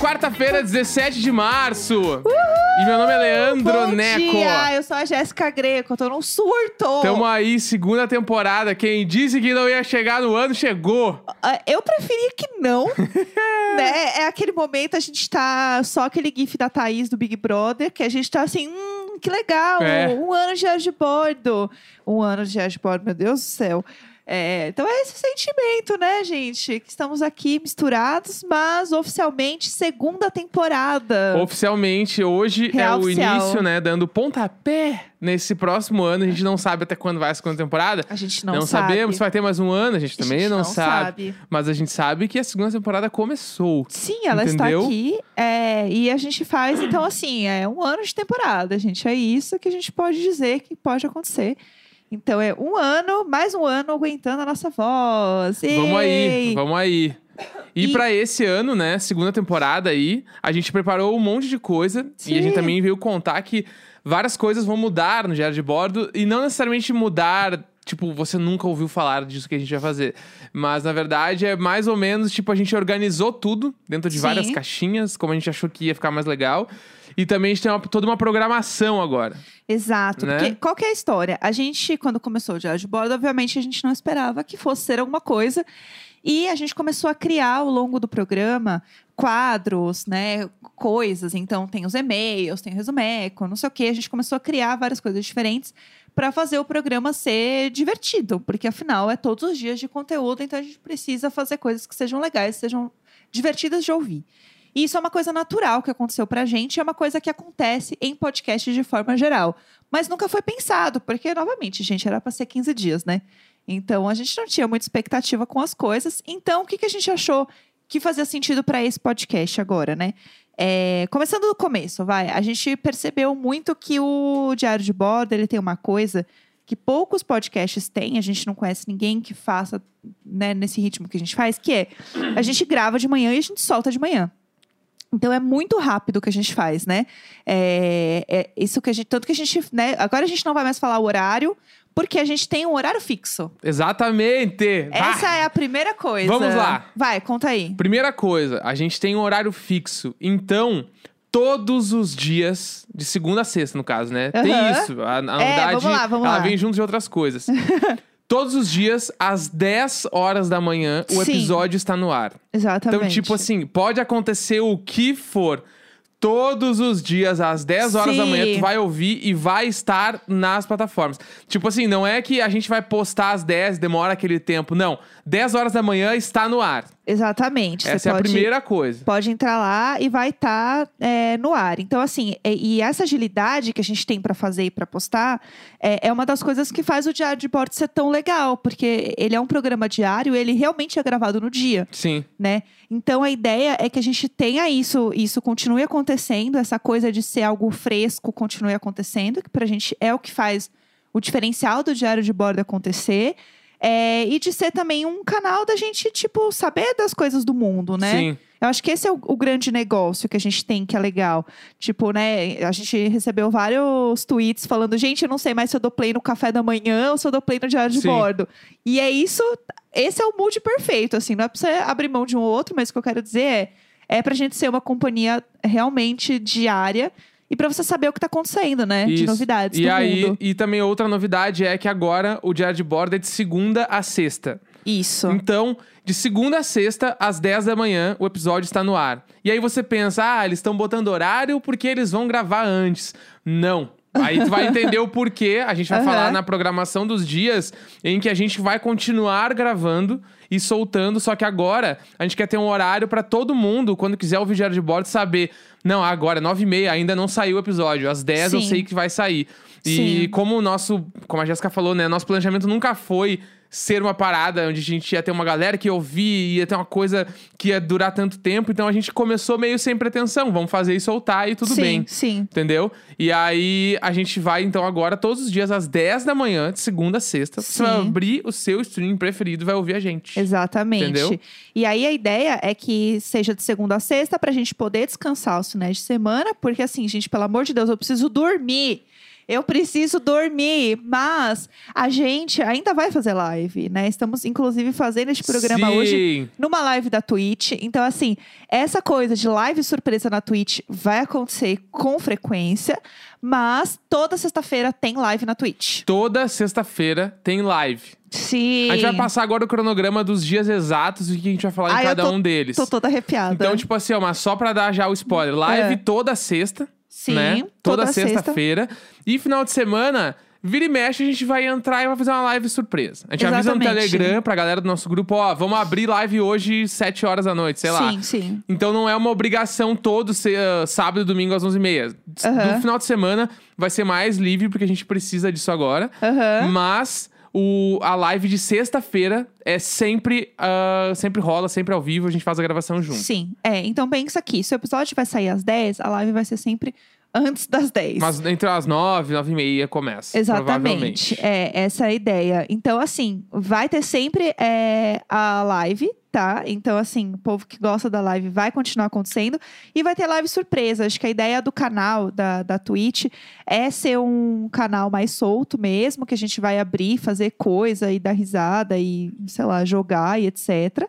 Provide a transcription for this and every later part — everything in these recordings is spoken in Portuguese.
Quarta-feira, 17 de março. E meu nome é Leandro Bom Neco. dia, eu sou a Jéssica Greco, eu tô num surto. Tamo aí, segunda temporada. Quem disse que não ia chegar no ano, chegou. Ah, Eu preferia que não, né? É aquele momento, a gente tá só aquele gif da Thaís do Big Brother, que a gente tá assim, hum, que legal, É. um ano de diário de bordo. Um ano de diário de bordo, meu Deus do céu. É, então é esse sentimento, né, gente? Que estamos aqui misturados, mas oficialmente segunda temporada. Oficialmente, hoje Real é o oficial. início, né? Dando pontapé nesse próximo ano. A gente não sabe até quando vai a segunda temporada. A gente não, sabe. sabemos se vai ter mais um ano, a gente A também gente não, não sabe. sabe. Mas a gente sabe que a segunda temporada começou. Sim, ela Entendeu? está aqui. é, e a gente faz, então, assim, é um ano de temporada, gente. É isso que a gente pode dizer que pode acontecer. Então, é um ano, mais um ano aguentando a nossa voz. Vamos aí, Ei! vamos aí. E, E- pra esse ano, né, segunda temporada aí, a gente preparou um monte de coisa e a gente Sim. também veio contar que várias coisas vão mudar no diário de bordo e não necessariamente mudar, tipo, você nunca ouviu falar disso que a gente vai fazer. Mas na verdade é mais ou menos, tipo, a gente organizou tudo dentro de Sim. várias caixinhas, como a gente achou que ia ficar mais legal. E também a gente tem uma- toda uma programação agora. Exato. Né? Porque qual que é a história? A gente, quando começou o Diário de Bordo, obviamente a gente não esperava que fosse ser alguma coisa. E a gente começou a criar ao longo do programa quadros, né, coisas. Então tem os e-mails, tem o resumeco, não sei o quê. A gente começou a criar várias coisas diferentes para fazer o programa ser divertido, porque afinal é todos os dias de conteúdo, então a gente precisa fazer coisas que sejam legais, sejam divertidas de ouvir. E isso é uma coisa natural que aconteceu pra gente, é uma coisa que acontece em podcast de forma geral. Mas nunca foi pensado, porque, novamente, gente, era para ser 15 dias, né? Então a gente não tinha muita expectativa com as coisas. Então, o que, que a gente achou que fazia sentido para esse podcast agora, né? É, começando do começo, vai. A gente percebeu muito que o Diário de Bordo ele tem uma coisa que poucos podcasts têm, a gente não conhece ninguém que faça né, nesse ritmo que a gente faz, que é a gente grava de manhã e a gente solta de manhã. Então é muito rápido o que a gente faz, né? É, é isso que a gente. Tanto que a gente. Né, agora a gente não vai mais falar o horário, porque a gente tem um horário fixo. Exatamente! Essa é a primeira coisa. Vamos lá. Vai, conta aí. Primeira coisa, a gente tem um horário fixo. Então, todos os dias, de segunda a sexta, no caso, né? Tem Aham. isso. A, a É, novidade, vamos lá, vamos ela lá. vem junto de outras coisas. todos os dias, às 10 horas da manhã, o Sim. episódio está no ar. Exatamente. Então, tipo assim, pode acontecer o que for. Todos os dias, às 10 horas da Sim. manhã, tu vai ouvir e vai estar nas plataformas. Tipo assim, não é que a gente vai postar às 10, demora aquele tempo. Não. 10 horas da manhã está no ar. Exatamente. Você Essa é a pode- primeira coisa. pode entrar lá e vai estar no ar. Então, assim, e, e essa agilidade que a gente tem para fazer e para postar é, é uma das coisas que faz o Diário de Bordo ser tão legal, porque ele é um programa diário, ele realmente é gravado no dia, Sim. né? Então, a ideia é que a gente tenha isso, isso continue acontecendo, essa coisa de ser algo fresco continue acontecendo, que pra gente é o que faz o diferencial do Diário de Bordo acontecer. É, e de ser também um canal da gente, tipo, saber das coisas do mundo, né? Sim. Eu acho que esse é o, o grande negócio que a gente tem, que é legal. Tipo, né, a gente recebeu vários tweets falando, gente, eu não sei mais se eu dou play no café da manhã ou se eu dou play no diário de Sim. bordo. E é isso, esse é o mood perfeito, assim, não é pra você abrir mão de um ou outro, mas o que eu quero dizer é, é pra gente ser uma companhia realmente diária e pra você saber o que tá acontecendo, né, de Isso. novidades E aí, mundo. e também outra novidade é que agora o diário de bordo é de segunda a sexta. Isso. Então, de segunda a sexta, às 10 da manhã, o episódio está no ar. E aí você pensa, ah, eles estão botando horário porque eles vão gravar antes. Não. Aí tu vai entender o porquê. A gente vai Aham. falar na programação dos dias em que a gente vai continuar gravando e soltando, só que agora a gente quer ter um horário pra todo mundo, quando quiser ouvir o diário de bordo, saber. Não, agora é 9 e meia, ainda não saiu o episódio. Às 10 eu sei que vai sair. E Sim. como o nosso, como a Jéssica falou, né? Nosso planejamento nunca foi ser uma parada onde a gente ia ter uma galera que ia ouvir, ia ter uma coisa que ia durar tanto tempo. Então a gente começou meio sem pretensão. Vamos fazer e soltar e tudo sim, bem. Sim, Entendeu? E aí a gente vai, então, agora, todos os dias, às 10 da manhã, de segunda a sexta. Você vai Sim. abrir o seu stream preferido vai ouvir a gente. Exatamente. Entendeu? E aí a ideia é que seja de segunda a sexta pra gente poder descansar os finais de semana, porque assim, gente, pelo amor de Deus, eu preciso dormir. Eu preciso dormir. Mas a gente ainda vai fazer live, né? Estamos, inclusive, fazendo este programa Sim. hoje numa live da Twitch. Então, assim, essa coisa de live surpresa na Twitch vai acontecer com frequência. Mas toda sexta-feira tem live na Twitch. Toda sexta-feira tem live. Sim. A gente vai passar agora o cronograma dos dias exatos e o que a gente vai falar em Ai, eu cada tô- um deles. Tô toda arrepiada. Então, tipo assim, ó, mas só pra dar já o spoiler. Live É. toda sexta, Sim, né? toda sexta-feira. E final de semana, vira e mexe, a gente vai entrar e vai fazer uma live surpresa. A gente avisa no Exatamente. Telegram pra galera do nosso grupo, ó, vamos abrir live hoje, 7 horas da noite, sei lá. Sim, sim. Então não é uma obrigação todo ser, ah, sábado e domingo às 11h30. Aham. No final de semana vai ser mais livre, porque a gente precisa disso agora. Aham. Mas o, a live de sexta-feira é sempre, ah, sempre rola, sempre ao vivo, a gente faz a gravação junto. Sim. É, então pensa aqui. Se o episódio vai sair às 10, a live vai ser sempre antes das 10. Mas entre as nove, nove e meia começa. Exatamente. É, essa é a ideia. Então, assim, vai ter sempre é, a live, tá? Então, assim, o povo que gosta da live vai continuar acontecendo. E vai ter live surpresa. Acho que a ideia do canal, da, da Twitch, é ser um canal mais solto mesmo, que a gente vai abrir, fazer coisa e dar risada e, sei lá, jogar e etc.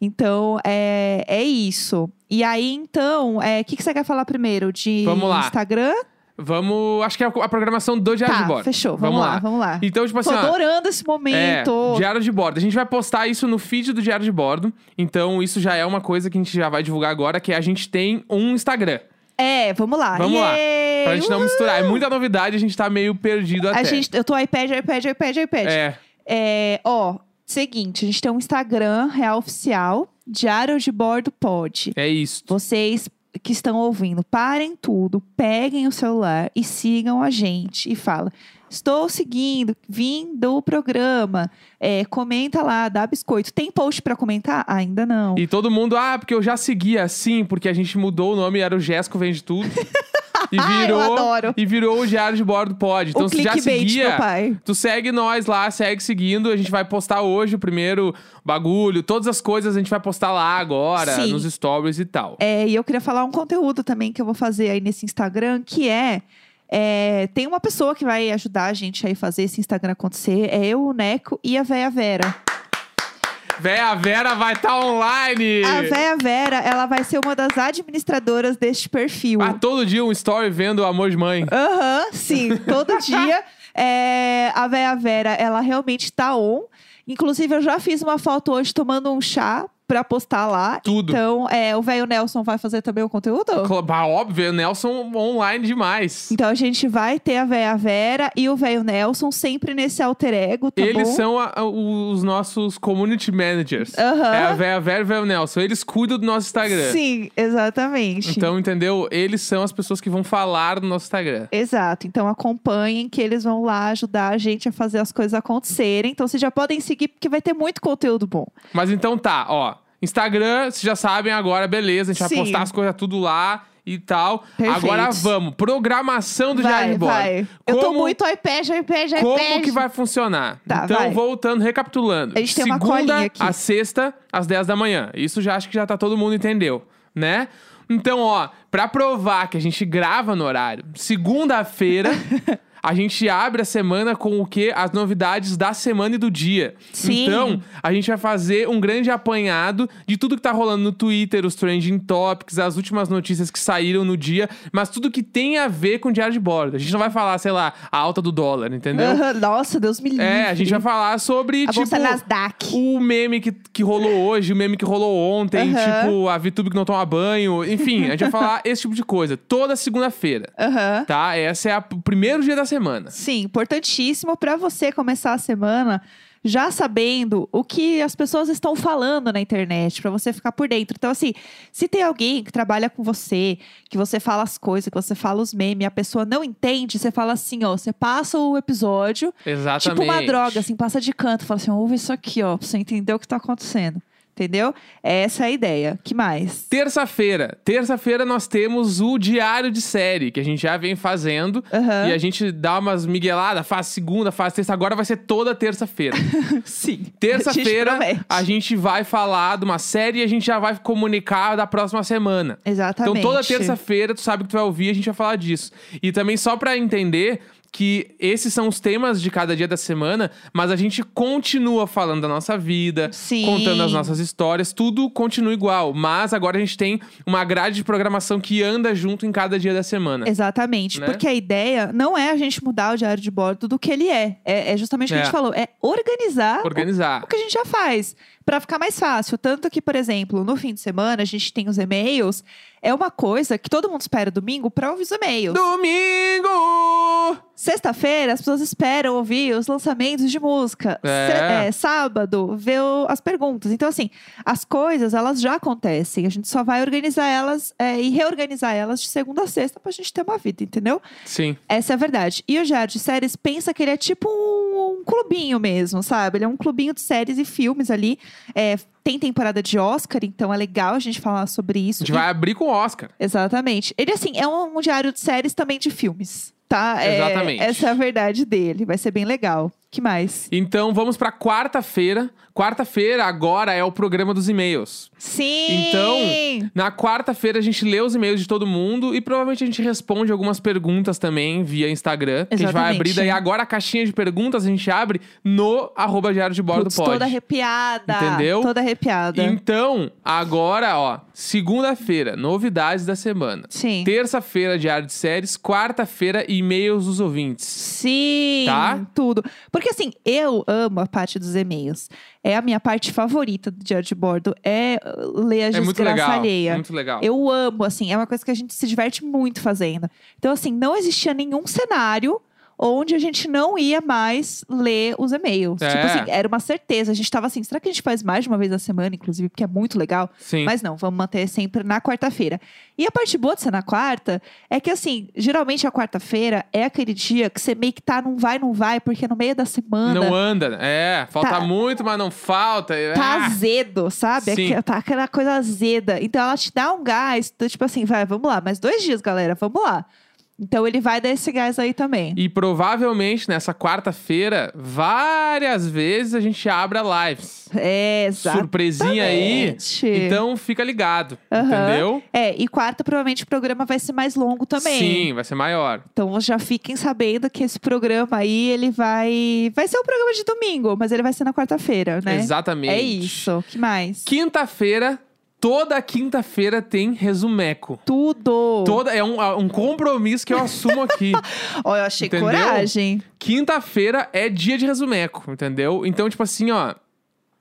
Então, é, é isso. E aí, então, é, o que, que você quer falar primeiro? De Vamos lá. Instagram? Vamos. Acho que é a programação do Diário Tá, de Bordo. fechou. Vamos, lá, vamos lá. Então, tipo Tô assim, ó, adorando esse É, momento. Diário de Bordo. A gente vai postar isso no feed do Diário de Bordo. Então, isso já é uma coisa que a gente já vai divulgar agora, que a gente tem um Instagram. É, vamos lá. Vamos lá. Yay! Pra gente não misturar. É muita novidade, a gente tá meio perdido até. A gente, eu tô iPad, iPad, iPad, iPad. É. É, ó, seguinte, a gente tem um Instagram real oficial, Diário de Bordo Pod. É isso. Vocês que estão ouvindo, parem tudo, peguem o celular e sigam a gente e fala. Estou seguindo, vim do programa. É, comenta lá, dá biscoito. Tem post pra comentar? Ainda não. E todo mundo, ah, porque eu já seguia assim, porque a gente mudou o nome, era o Jéssico Vende Tudo. E Ah, eu virou, adoro. E virou o Diário de Bordo Pod. Então, o se já seguia, tu segue nós lá, segue seguindo. A gente vai postar hoje o primeiro bagulho. Todas as coisas a gente vai postar lá agora, Sim. nos stories e tal. É, e eu queria falar um conteúdo também que eu vou fazer aí nesse Instagram, que é, é, tem uma pessoa que vai ajudar a gente aí a fazer esse Instagram acontecer. É eu, o Neco e a Véia Vera. Véia Vera vai estar online! A Véia Vera, ela vai ser uma das administradoras deste perfil. Ah, todo dia um story vendo o amor de mãe. Aham, sim, todo dia. É, a Véia Vera, ela realmente tá on. Inclusive, eu já fiz uma foto hoje tomando um chá pra postar lá. Tudo. Então, é, o velho Nelson vai fazer também o conteúdo? Cla- ah, Óbvio, Nelson online demais. Então a gente vai ter a véia Vera e o velho Nelson sempre nesse alter ego, tá Eles bom? são a- a- os nossos community managers. Aham. É a Véia Vera e o Véio Nelson. Eles cuidam do nosso Instagram. Sim, exatamente. Então, entendeu? Eles são as pessoas que vão falar no nosso Instagram. Exato. Então acompanhem que eles vão lá ajudar a gente a fazer as coisas acontecerem. Então vocês já podem seguir porque vai ter muito conteúdo bom. Mas então tá, ó. Instagram, vocês já sabem agora, beleza. A gente Sim. vai postar as coisas tudo lá e tal. Perfeito. Agora vamos. Programação do Diário vai, de Bordo. vai. Eu tô muito iPad, iPad, iPad. Como que vai funcionar? Tá, então, vai. voltando, recapitulando. A gente tem uma Segunda colinha aqui. a sexta, às 10 da manhã. Isso já acho que já tá todo mundo entendeu, né? Então, ó, pra provar que a gente grava no horário, segunda-feira a gente abre a semana com o quê? As novidades da semana e do dia. Sim. Então, a gente vai fazer um grande apanhado de tudo que tá rolando no Twitter, os trending topics, as últimas notícias que saíram no dia, mas tudo que tem a ver com o diário de bordo. A gente não vai falar, sei lá, a alta do dólar, entendeu? Nossa, Deus me livre. É, a gente vai falar sobre, A tipo, o meme que, que rolou hoje, o meme que rolou ontem, tipo, a VTube que não toma banho. Enfim, a gente vai falar esse tipo de coisa. Toda segunda-feira, Aham. tá? Essa é o primeiro dia da semana. Sim, importantíssimo para você começar a semana já sabendo o que as pessoas estão falando na internet, para você ficar por dentro. Então, assim, se tem alguém que trabalha com você, que você fala as coisas, que você fala os memes, e a pessoa não entende, você fala assim, ó, você passa o episódio, Exatamente. tipo uma droga, assim, passa de canto, fala assim, ouve isso aqui, ó, pra você entender o que tá acontecendo. Entendeu? Essa é a ideia. que mais? Terça-feira. Terça-feira nós temos o diário de série, que a gente já vem fazendo. Aham. E a gente dá umas migueladas, faz segunda, faz terça. Agora vai ser toda terça-feira. Sim. Terça-feira A a gente vai falar de uma série e a gente já vai comunicar da próxima semana. Exatamente. Então toda terça-feira, tu sabe que tu vai ouvir, a gente vai falar disso. E também só pra entender que esses são os temas de cada dia da semana, mas a gente continua falando da nossa vida, Sim. contando as nossas histórias, tudo continua igual. Mas agora a gente tem uma grade de programação que anda junto em cada dia da semana. Exatamente. Né? Porque a ideia não é a gente mudar o diário de bordo do que ele é. É, é justamente o que a É. gente falou. É organizar o- Organizar. o que a gente já faz. Pra ficar mais fácil. Tanto que, por exemplo, no fim de semana, a gente tem os e-mails. É uma coisa que todo mundo espera domingo pra ouvir os e-mails. Domingo! Sexta-feira, as pessoas esperam ouvir os lançamentos de música. É. É, sábado, ver as perguntas. Então, assim, as coisas, elas já acontecem. A gente só vai organizar elas é, e reorganizar elas de segunda a sexta pra gente ter uma vida, entendeu? Sim. Essa é a verdade. E o Diário de Séries pensa que ele é tipo um, um clubinho mesmo, sabe? Ele é um clubinho de séries e filmes ali. É, tem temporada de Oscar, então é legal a gente falar sobre A isso. gente E- vai abrir com o Oscar. Exatamente. Ele, assim, é um, um diário de séries também de filmes, tá? É, Exatamente. essa é a verdade dele. Vai ser bem legal. Que mais? Então vamos pra quarta-feira. Quarta-feira agora é o programa dos e-mails. Sim! Então, Na quarta-feira a gente lê os e-mails de todo mundo e provavelmente a gente responde algumas perguntas também via Instagram. Que a gente vai Exatamente. abrir daí agora a caixinha de perguntas a gente abre no arroba diário de bordo Putz, pode. toda arrepiada. Entendeu? Toda arrepiada. Então, agora, ó, segunda-feira, novidades da semana. Sim. Terça-feira, diário de séries. Quarta-feira, e-mails dos ouvintes. Sim, Tá? tudo. Porque assim, eu amo a parte dos e-mails. É a minha parte favorita do diário de bordo. É uh, ler a É desgraça muito legal. alheia. Muito legal. Eu amo, assim, é uma coisa que a gente se diverte muito fazendo. Então, assim, não existia nenhum cenário onde a gente não ia mais ler os e-mails. É. Tipo assim, era uma certeza. A gente tava assim, será que a gente faz mais de uma vez na semana, inclusive, porque é muito legal? Sim. Mas não, vamos manter sempre na quarta-feira. E a parte boa de ser na quarta é que, assim, geralmente a quarta-feira é aquele dia que você meio que tá num vai, não vai, porque no meio da semana Não anda. É, falta Tá- muito, mas não falta. tá Ah, azedo, sabe? Sim. Aquela- Tá aquela coisa azeda. Então ela te dá um gás, tipo assim, vai, vamos lá, mais dois dias, galera, vamos lá. Então ele vai dar esse gás aí também. E provavelmente nessa quarta-feira, várias vezes a gente abra lives. É, exato. Surpresinha aí. Então fica ligado. Aham. Entendeu? É, e quarta, provavelmente o programa vai ser mais longo também. Sim, vai ser maior. Então já fiquem sabendo que esse programa aí, ele vai. Vai ser um programa de domingo, mas ele vai ser na quarta-feira, né? Exatamente. É isso. que mais? Quinta-feira, toda quinta-feira tem resumeco. Tudo. Toda, é um, um compromisso que eu assumo aqui. Ó, eu achei Entendeu? coragem. Quinta-feira é dia de resumeco, entendeu? Então, tipo assim, ó.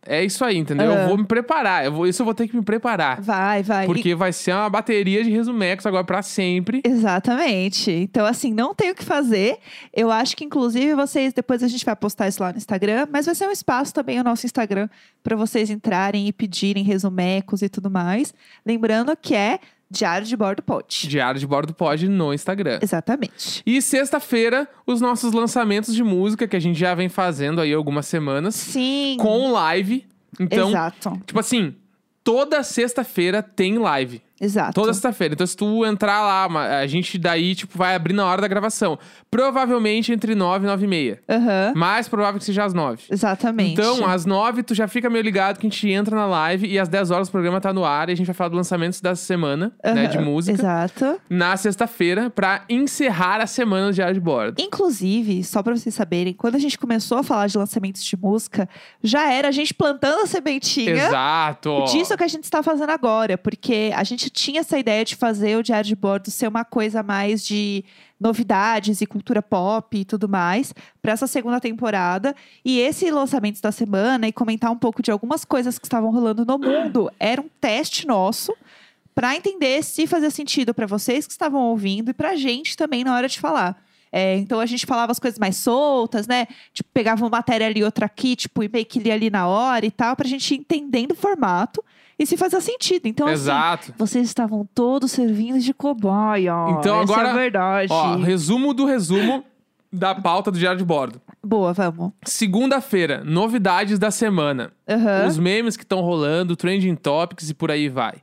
É isso aí, entendeu? Eu vou me preparar. Eu vou, isso eu vou ter que me preparar. Vai, vai. Porque vai ser uma bateria de resumecos agora pra sempre. Exatamente. Então, assim, não tem o que fazer. Eu acho que, inclusive, vocês. Depois a gente vai postar isso lá no Instagram, mas vai ser um espaço também o nosso Instagram para vocês entrarem e pedirem resumecos e tudo mais. Lembrando que é Diário de Bordo Pod. Diário de Bordo Pod no Instagram. Exatamente. E sexta-feira, os nossos lançamentos de música, que a gente já vem fazendo aí algumas semanas, Sim. com live. Então, Exato. tipo assim, toda sexta-feira tem live. Exato. Toda sexta-feira. Então, se tu entrar lá, a gente daí, tipo, vai abrir na hora da gravação. Provavelmente entre 9 e 9 e meia. Aham. Mais provável que seja às 9. Exatamente. Então, às 9, tu já fica meio ligado que a gente entra na live e às 10 horas o programa tá no ar e a gente vai falar dos lançamentos da semana, né, de música, Exato. na sexta-feira, pra encerrar a semana do Diário de Bordo. Inclusive, só pra vocês saberem, quando a gente começou a falar de lançamentos de música, já era a gente plantando a sementinha Exato! disso que a gente está fazendo agora, porque a gente tinha essa ideia de fazer o Diário de Bordo ser uma coisa mais de novidades e cultura pop e tudo mais para essa segunda temporada. E esse lançamento da semana e comentar um pouco de algumas coisas que estavam rolando no mundo era um teste nosso para entender se fazia sentido para vocês que estavam ouvindo e pra gente também na hora de falar. É, então a gente falava as coisas mais soltas, né? Tipo, pegava uma matéria ali, outra aqui, tipo, e meio que lia ali na hora e tal, pra gente ir entendendo o formato e se fazia sentido. Então, assim, Exato. vocês estavam todos servindo de cobaia. Então, Essa agora, é a verdade. Ó, resumo do resumo da pauta do Diário de Bordo. Boa, vamos. Segunda-feira, novidades da semana. Aham. Os memes que estão rolando, trending topics e por aí vai.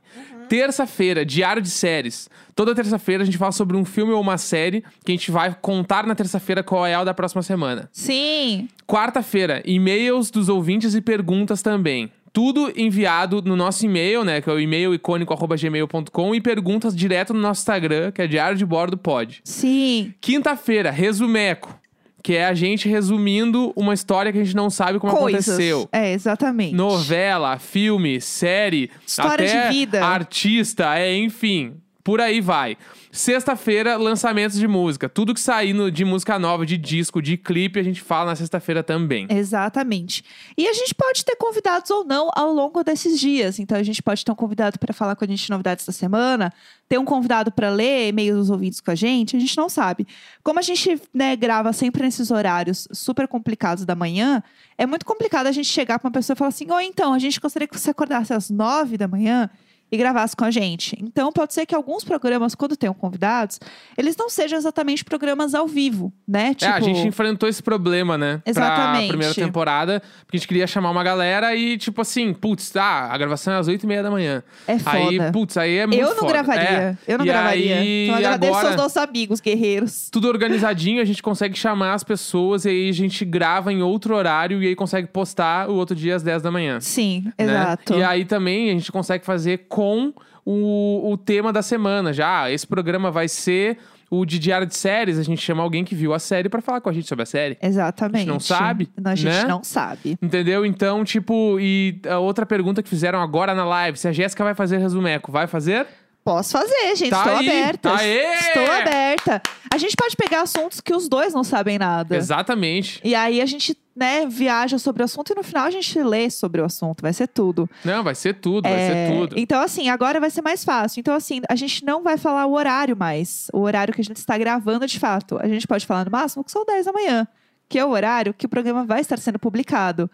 Terça-feira, diário de séries. Toda terça-feira a gente fala sobre um filme ou uma série que a gente vai contar na terça-feira qual é o da próxima semana. Sim. Quarta-feira, e-mails dos ouvintes e perguntas também. Tudo enviado no nosso e-mail, né? Que é o e-mail icônico.gmail.com e perguntas direto no nosso Instagram, que é Diário de Bordo Pod. Sim. Quinta-feira, resumeco. que é a gente resumindo uma história que a gente não sabe como Coisas. aconteceu. É, exatamente. Novela, filme, série, História de até vida. artista, é, enfim. Por aí vai. Sexta-feira, lançamentos de música. Tudo que sair no- de música nova, de disco, de clipe, a gente fala na sexta-feira também. Exatamente. E a gente pode ter convidados ou não ao longo desses dias. Então a gente pode ter um convidado para falar com a gente de novidades da semana, ter um convidado para ler e-mails dos ouvintes com a gente, a gente não sabe. Como a gente né, grava sempre nesses horários super complicados da manhã, é muito complicado a gente chegar para uma pessoa e falar assim: ou então, a gente gostaria que você acordasse às nove da manhã e gravasse com a gente. Então, pode ser que alguns programas, quando tenham convidados, eles não sejam exatamente programas ao vivo, né? É, a gente enfrentou esse problema, né? Pra Exatamente. primeira temporada, porque a gente queria chamar uma galera e, tipo assim, putz, tá, a gravação é às oito e meia da manhã. É foda. Aí, putz, aí é muito Eu não foda. gravaria. É. Eu não E gravaria. aí, então agradeço agora, aos nossos amigos guerreiros. tudo organizadinho, a gente consegue chamar as pessoas e aí a gente grava em outro horário e aí consegue postar o outro dia às 10 da manhã. Sim, né? exato. E aí também a gente consegue fazer com o, o tema da semana. Já, ah, esse programa vai ser o de diário de séries. A gente chama alguém que viu a série pra falar com a gente sobre a série. Exatamente. A gente não sabe, a gente né? não sabe. Entendeu? Então, tipo, e a outra pergunta que fizeram agora na live: se a Jéssica vai fazer resumeco, vai fazer? Posso fazer, gente. Tá Estou aí, aberta. aê! Estou aberta. A gente pode pegar assuntos que os dois não sabem nada. Exatamente. E aí a gente, né, viaja sobre o assunto e no final a gente lê sobre o assunto. Vai ser tudo. Não, vai ser tudo, vai É, ser tudo. Então, assim, agora vai ser mais fácil. Então, assim, a gente não vai falar o horário mais. O horário que a gente está gravando de fato. A gente pode falar no máximo que são 10 da manhã, que é o horário que o programa vai estar sendo publicado.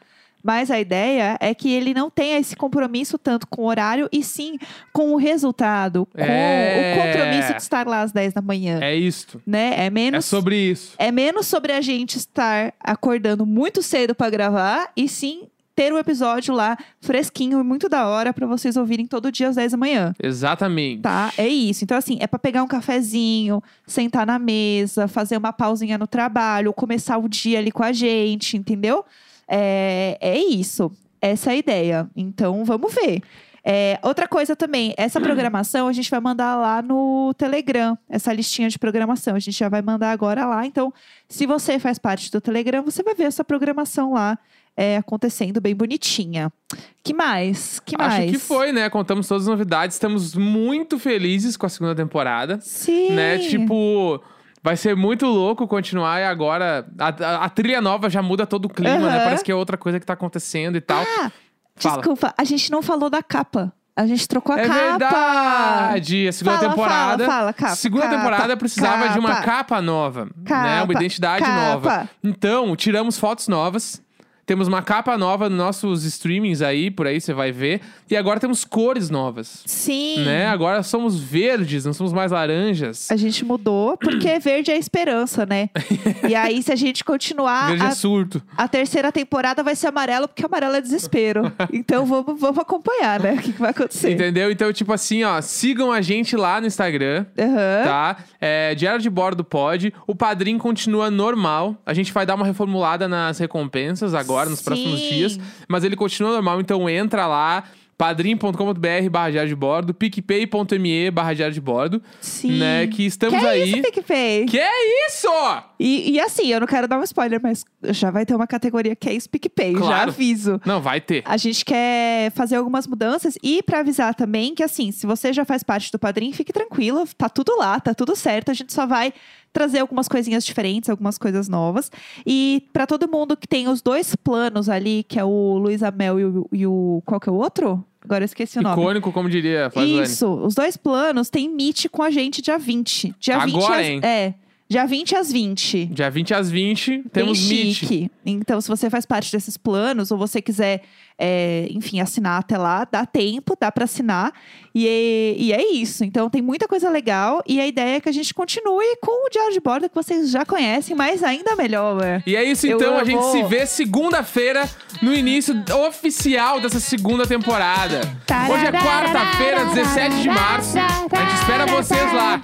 Mas a ideia é que ele não tenha esse compromisso tanto com o horário, e sim com o resultado, com É. o compromisso de estar lá às 10 da manhã. É isto. Né? É menos. É sobre isso. É menos sobre a gente estar acordando muito cedo pra gravar e sim ter o episódio lá fresquinho e muito da hora pra vocês ouvirem todo dia às 10 da manhã. Exatamente. Tá? É isso. Então, assim, é pra pegar um cafezinho, sentar na mesa, fazer uma pausinha no trabalho, começar o dia ali com a gente, entendeu? É, é isso. Essa é a ideia. Então, vamos ver. É, outra coisa também, essa programação a gente vai mandar lá no Telegram, essa listinha de programação. A gente já vai mandar agora lá. Então, se você faz parte do Telegram, você vai ver essa programação lá é, acontecendo bem bonitinha. Que mais? Que mais? Acho que foi, né? Contamos todas as novidades. Estamos muito felizes com a segunda temporada. Sim. Né? Tipo, vai ser muito louco continuar e agora a, a- a trilha nova já muda todo o clima, né? Aham. Parece que é outra coisa que tá acontecendo e tal. Ah, Fala. desculpa, a gente não falou da capa. A gente trocou a é capa. verdade! A segunda Fala, temporada. fala, fala, capa, segunda capa, temporada precisava de uma capa. capa nova, né? Capa, Uma identidade capa. nova. Então, tiramos fotos novas. Temos uma capa nova nos nossos streamings aí, por aí você vai ver. E agora temos cores novas. Sim. Né? Agora somos verdes, não somos mais laranjas. A gente mudou porque verde é esperança, né? e aí, se a gente continuar, Verde é a, surto. a terceira temporada vai ser amarelo, porque amarelo é desespero. então vamos, vamos acompanhar, né? O que, que vai acontecer. Entendeu? Então, tipo assim, ó, sigam a gente lá no Instagram. Aham. Tá? É, Diário de Bordo pode. O padrinho continua normal. A gente vai dar uma reformulada nas recompensas agora, nos Sim. próximos dias. Mas ele continua normal, então entra lá. padrim.com.br barra diário de bordo, picpay.me barra diário de bordo, Sim. né? Que estamos que é aí. isso, PicPay? Que é isso? E, e assim, eu não quero dar um spoiler, mas já vai ter uma categoria que é PicPay. Já Claro. aviso. Não, vai ter. A gente quer fazer algumas mudanças e pra avisar também que assim, se você já faz parte do padrinho, fique tranquilo, tá tudo lá, tá tudo certo. A gente só vai trazer algumas coisinhas diferentes, algumas coisas novas. E pra todo mundo que tem os dois planos ali, que é o Luiz Amel e o, e o qual que é o outro? Agora eu esqueci o nome. Icônico, como diria Flaslane. Isso, os dois planos têm meet com a gente dia 20. Dia 20 Agora, às, hein? É, dia 20 às 20. Dia 20 às 20, temos Bem Meet. chique. Então, se você faz parte desses planos ou você quiser, é, enfim, assinar até lá, dá tempo, dá pra assinar. E é, e é isso. Então, tem muita coisa legal. E a ideia é que a gente continue com o Diário de Bordo que vocês já conhecem, mas ainda melhor. é. E é isso, Eu então. A gente se vê segunda-feira, no início oficial dessa segunda temporada. Hoje é quarta-feira, 17 de março. A gente espera vocês lá.